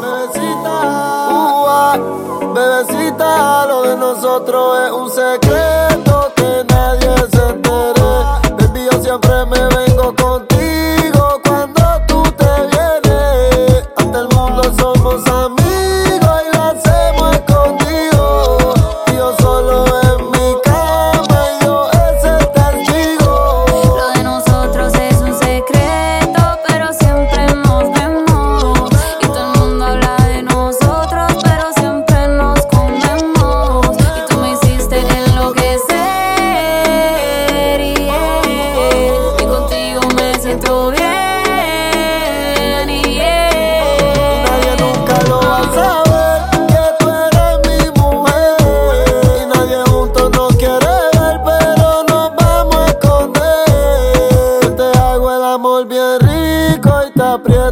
Bebecita, Bebecita, lo de nosotros es un secreto que nadie se entere. Baby, yo siempre me vengo contigo.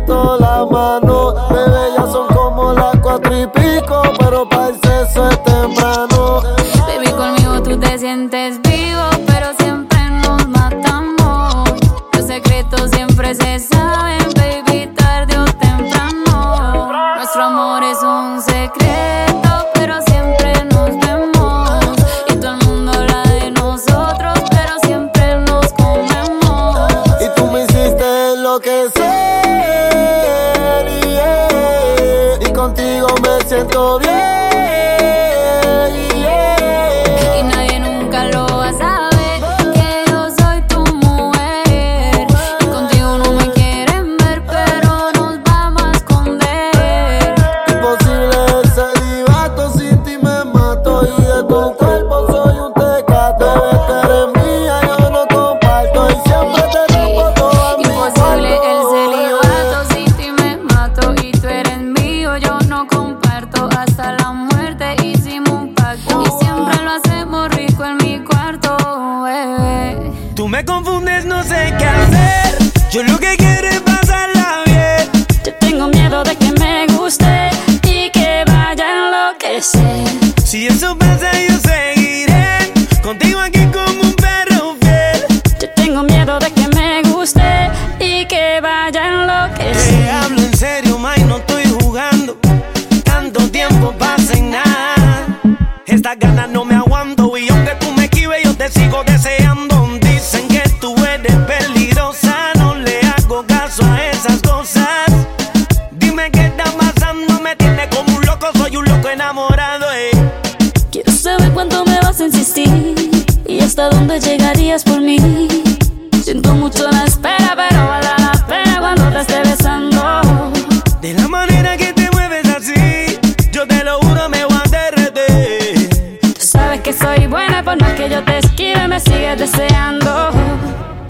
todo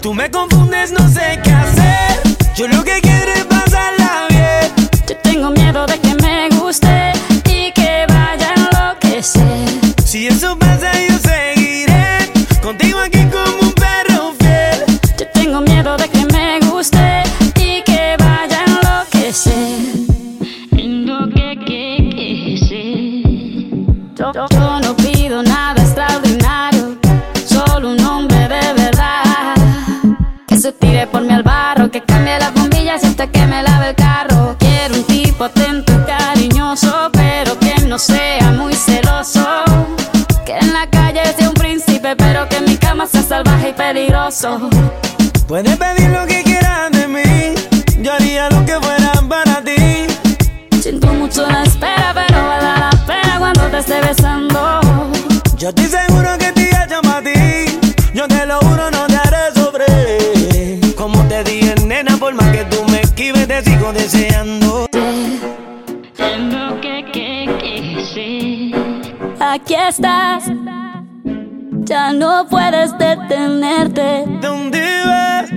Tú me confundes, no sé qué hacer. Yo lo que quiero. peligroso. Puedes pedir lo que quieras de mí, yo haría lo que fuera para ti. Siento mucho la espera, pero vale la pena cuando te esté besando. Yo estoy seguro que te llama a ti, yo te lo juro, no te haré sobre. Como te dije, nena, por más que tú me esquives, te sigo deseando. Aquí estás ya no puedes detenerte. ¿Dónde vas?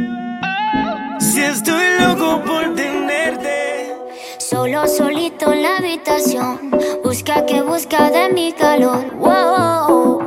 Si estoy loco por tenerte. Solo solito en la habitación, busca que busca de mi calor. Wow.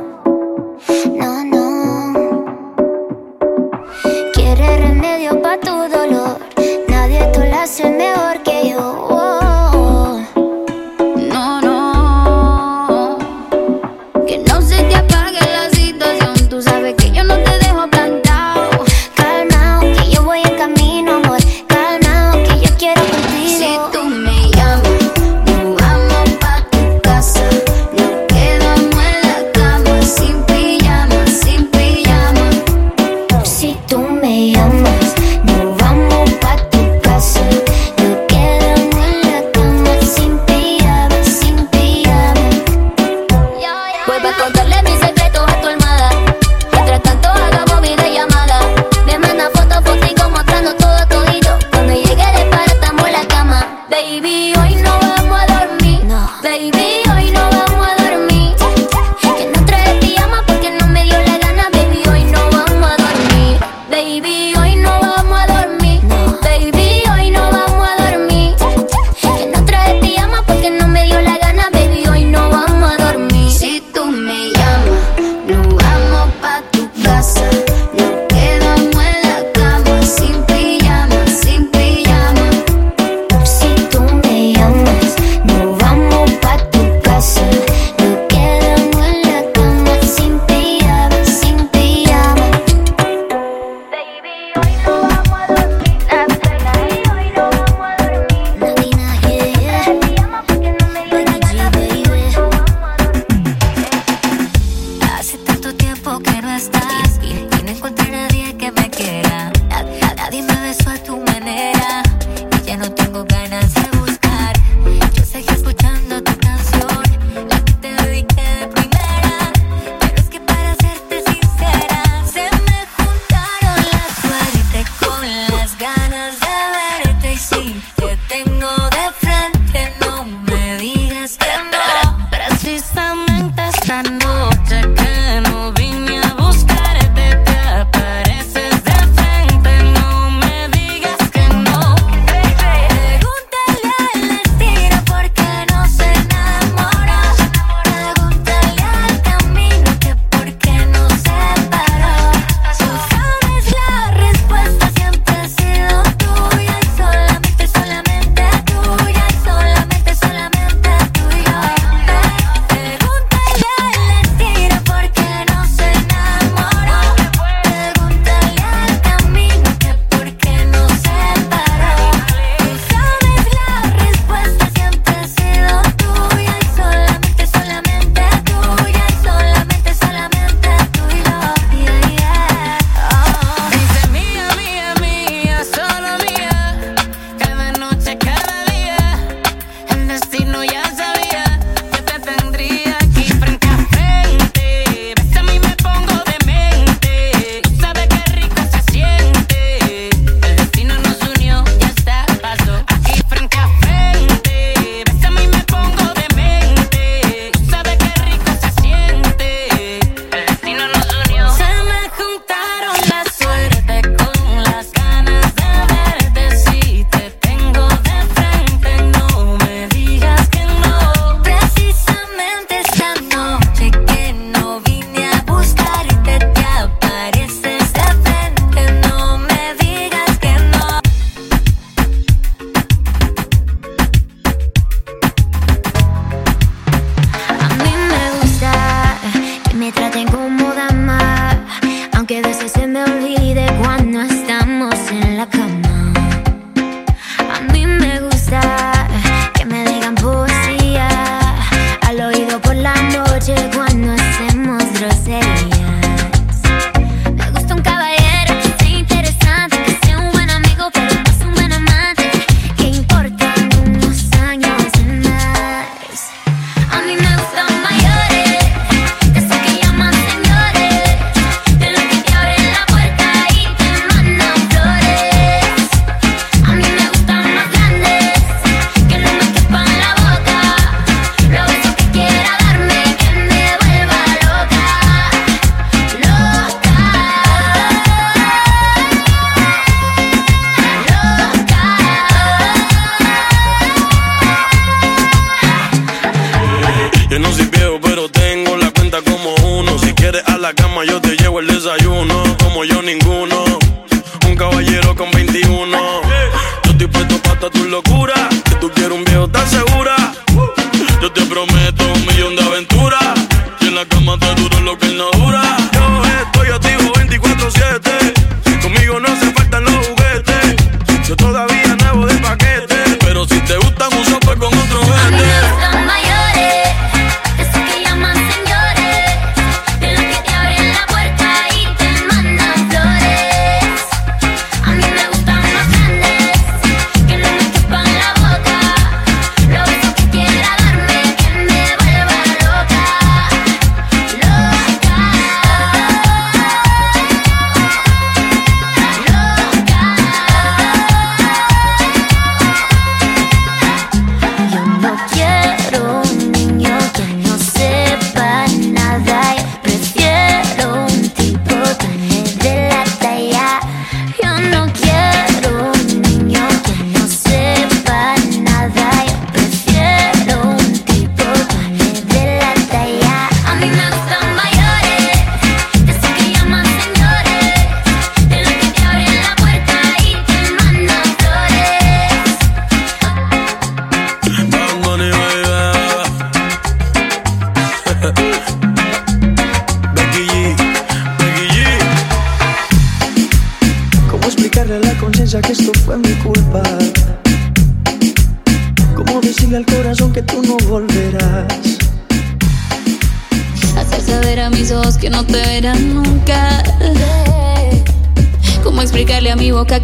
mandando no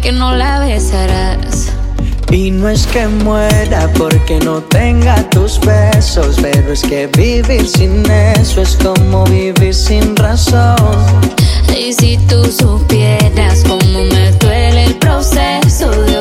que no la besarás. Y no es que muera porque no tenga tus besos, pero es que vivir sin eso es como vivir sin razón. Y si tú supieras cómo me duele el proceso de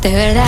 de verdad.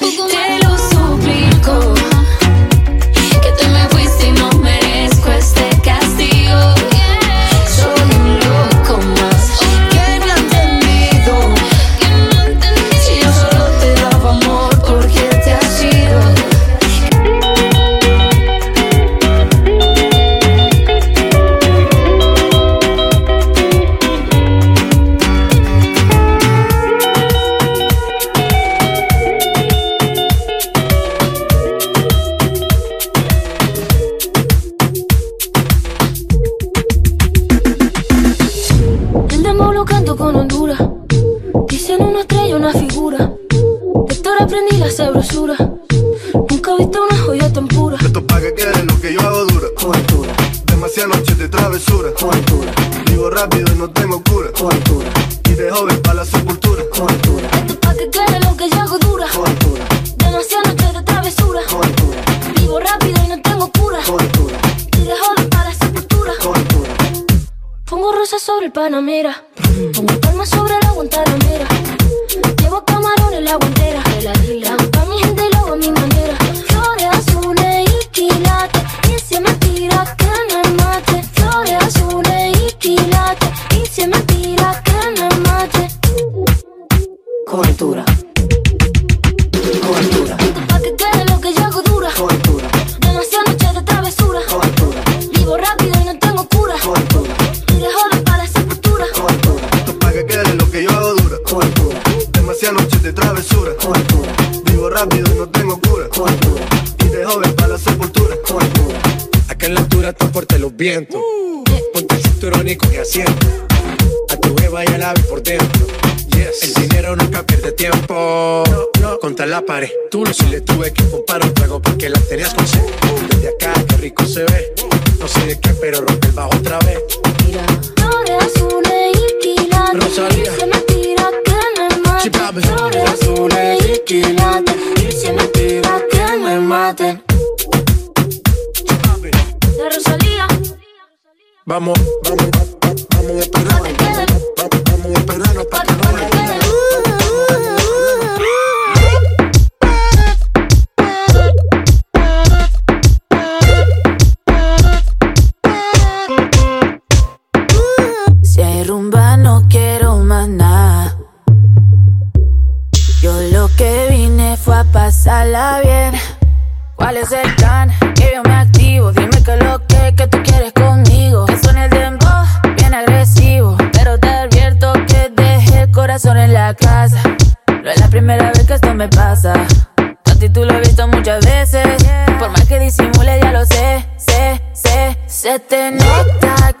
travesura. con altura, Vivo rápido y no tengo cura. con altura, Y de joven pa' la sepultura. con altura, Esto es pa' que quede lo que yo hago dura. con altura, Demasiadas noches de travesura. con altura, Vivo rápido y no tengo cura. con altura, Y de joven para la sepultura. con altura. Pongo rosas sobre el panamera. Pongo palmas sobre la guantanamera. Llevo camarones la guantera. Los vientos. Ponte el cinturón y coge asiento. A tu beba y al ave por dentro. Yes. El dinero nunca pierde tiempo. Contra la pared. Tú no si le tuve que comprar un trago porque la tenías con sed. Desde acá, qué rico se ve. No sé de qué, pero rompe el bajo otra vez. Flores azules y quilates. Rosalía. Y se me tira que me mate. Sí. Flores azules y quilates. Y se me tira que me mate. De Rosalía. Vamos, vamos, vamos, vamos a esperar. Vamos, a esperarnos Pa' para que no. Si hay rumba no quiero más nada. Yo lo que vine fue a pasarla bien. ¿Cuál Se te nota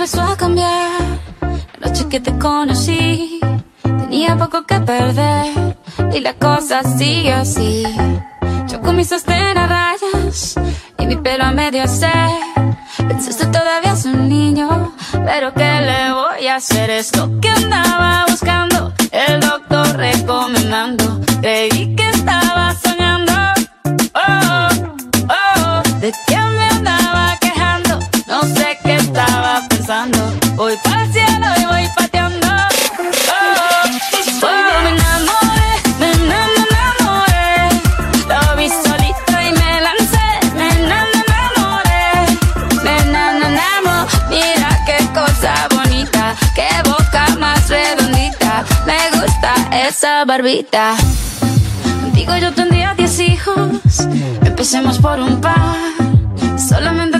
empezó a cambiar. La noche que te conocí, tenía poco que perder. Y la cosa sigue así. Yo con mis sostén a rayas y mi pelo a medio hacer. Pensaste todavía es un niño, pero ¿qué le voy a hacer? Es lo que andaba buscando, el doctor recomendando. Creí que estaba soñando. Oh, oh, ¿de quién Voy para el cielo y voy pateando. Oh, oh, me enamoré, me enam- enamoré. Lo vi solito y me lancé. Me enam- enamoré, me enam- enamo. Mira qué cosa bonita, qué boca más redondita. Me gusta esa barbita. Contigo yo tendría 10 hijos. Empecemos por un par. Solamente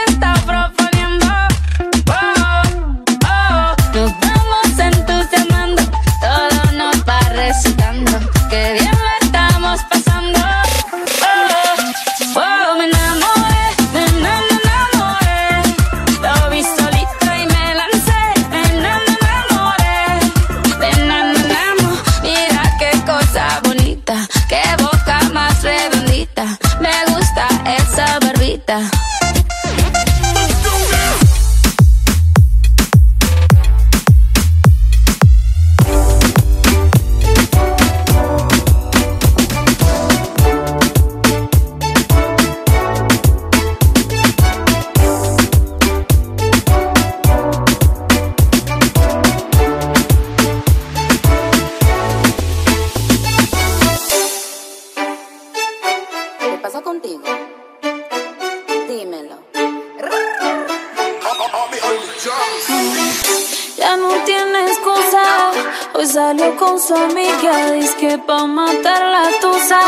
Hoy salió con su amiga. Dice que pa' matar la tusa.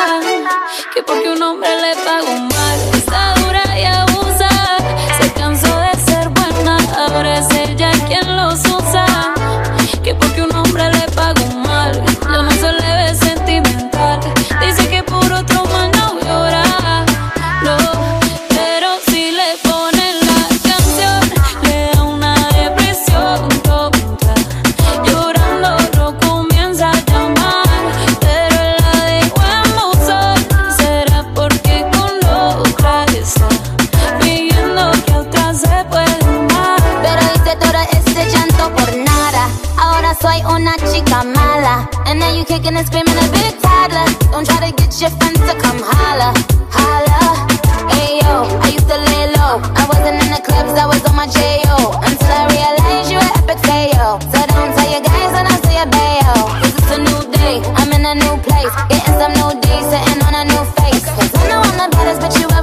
Que porque un hombre le pagó mal. Está dura y. llanto por nada. Ahora soy una chica mala. And now you kicking and screaming a big toddler. Don't try to get your friends to come holla, holla. Ayo, I used to lay low. I wasn't in the clubs, I was on my J.O. Until I realized you were epic fail. So don't tell your guys when I say a bayo. Cause it's a new day, I'm in a new place. Getting some new days, sitting on a new face. Cause I know I'm the baddest bitch you ever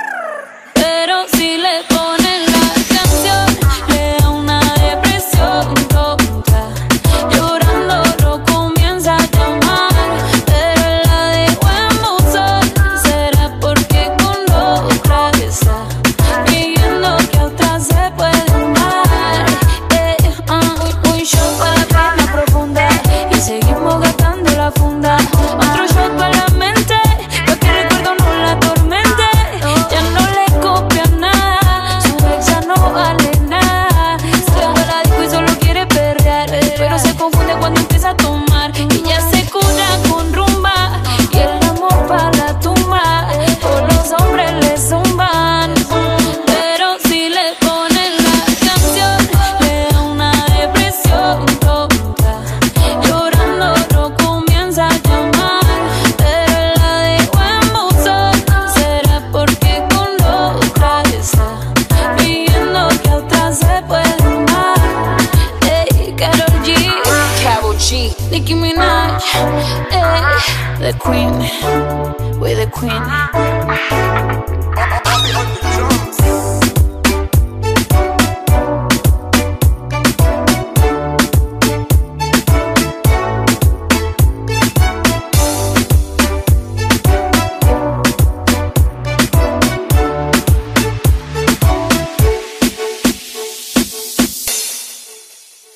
好